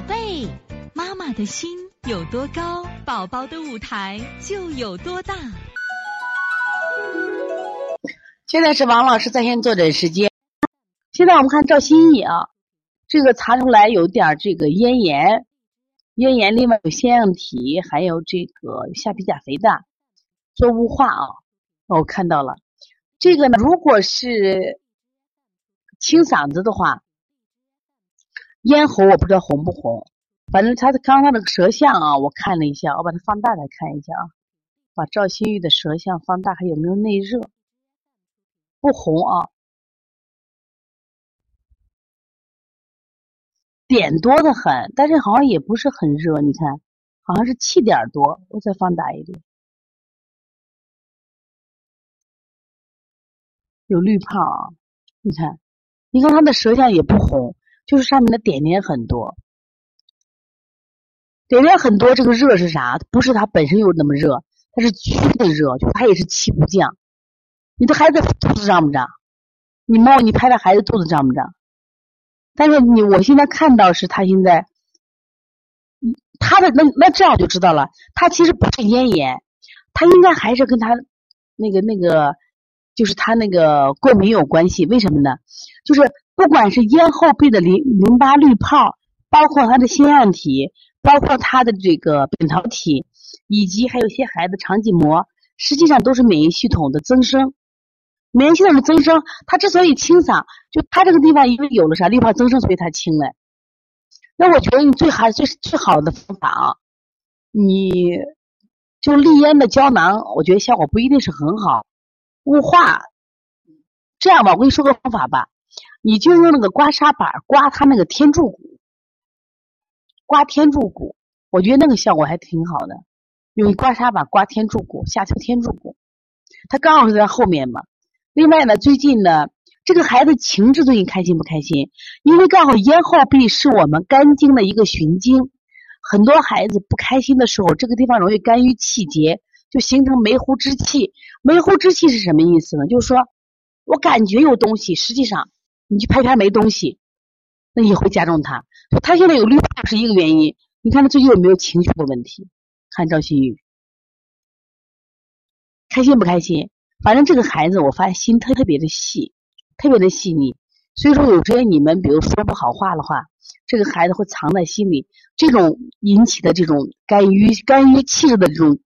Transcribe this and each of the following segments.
宝贝，妈妈的心有多高，宝宝的舞台就有多大。现在是王老师在线坐诊时间。现在我们看赵新义啊，这个查出来有点这个咽炎，咽炎，另外有腺样体，还有这个下皮甲肥大，做雾化啊。我看到了，这个呢，如果是清嗓子的话。咽喉我不知道红不红，反正他的刚刚那个舌象啊，我看了一下，我把它放大来看一下啊，把赵新玉的舌象放大，还有没有内热？不红啊，点多的很，但是好像也不是很热，你看，好像是气点多，我再放大一点，有绿泡啊，你看，你看他的舌象也不红。就是上面的点点很多，点点很多，这个热是啥？不是它本身有那么热，它是虚的热，就它也是气不降。你的孩子肚子胀不胀？你摸你拍拍孩子肚子胀不胀？但是你我现在看到是他现在，他的那那这样就知道了，他其实不是咽炎，他应该还是跟他那个那个，就是他那个过敏有关系。为什么呢？就是。不管是咽后壁的淋淋巴滤泡，包括他的腺样体，包括他的这个扁桃体，以及还有些孩子肠系膜，实际上都是免疫系统的增生。免疫系统的增生，它之所以清嗓，就它这个地方因为有了啥滤泡增生，所以它清了。那我觉得你最好最最好的方法啊，你就利咽的胶囊，我觉得效果不一定是很好。雾化，这样吧，我跟你说个方法吧。你就用那个刮痧板刮他那个天柱骨，刮天柱骨，我觉得那个效果还挺好的。用刮痧板刮天柱骨，下丘天柱骨，他刚好是在后面嘛。另外呢，最近呢，这个孩子情志最近开心不开心？因为刚好咽后壁是我们肝经的一个循经，很多孩子不开心的时候，这个地方容易肝郁气结，就形成梅胡之气。梅胡之气是什么意思呢？就是说我感觉有东西，实际上。你去拍他没东西，那也会加重他。他现在有绿化是一个原因。你看他最近有没有情绪的问题？看赵新宇，开心不开心？反正这个孩子，我发现心特特别的细，特别的细腻。所以说，有时你们比如说不好话的话，这个孩子会藏在心里。这种引起的这种肝郁肝郁气滞的这种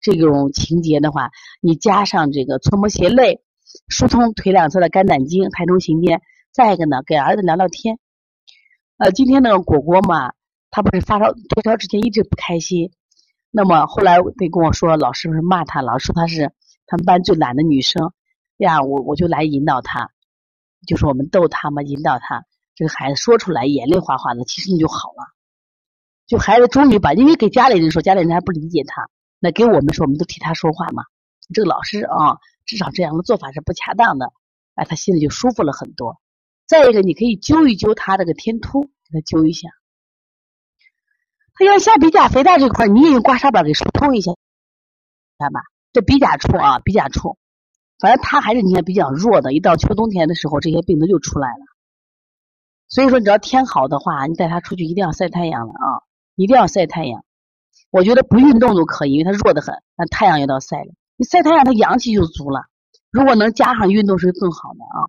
这种情节的话，你加上这个搓摩斜肋，疏通腿两侧的肝胆经，排冲行间。再一个呢，给儿子聊聊天。呃，今天那个果果嘛，他不是发烧退烧之前一直不开心。那么后来得跟我说，老师不是骂他，老师说他是他们班最懒的女生。呀，我我就来引导他，就是我们逗他嘛，引导他。这个孩子说出来眼泪哗哗的，其实你就好了。就孩子终于把，因为给家里人说，家里人还不理解他。那给我们说，我们都替他说话嘛。这个老师啊，至少这样的做法是不恰当的。哎，他心里就舒服了很多。再一个，你可以揪一揪他这个天突，给他揪一下。他要下鼻甲肥大这块，你也用刮痧板给疏通一下，看吧？这鼻甲处啊，鼻甲处，反正他还是你看比较弱的。一到秋冬天的时候，这些病都就出来了。所以说，你只要天好的话，你带他出去一定要晒太阳了啊！一定要晒太阳。我觉得不运动都可以，因为他弱的很，那太阳也要晒了。你晒太阳，他阳气就足了。如果能加上运动，是更好的啊。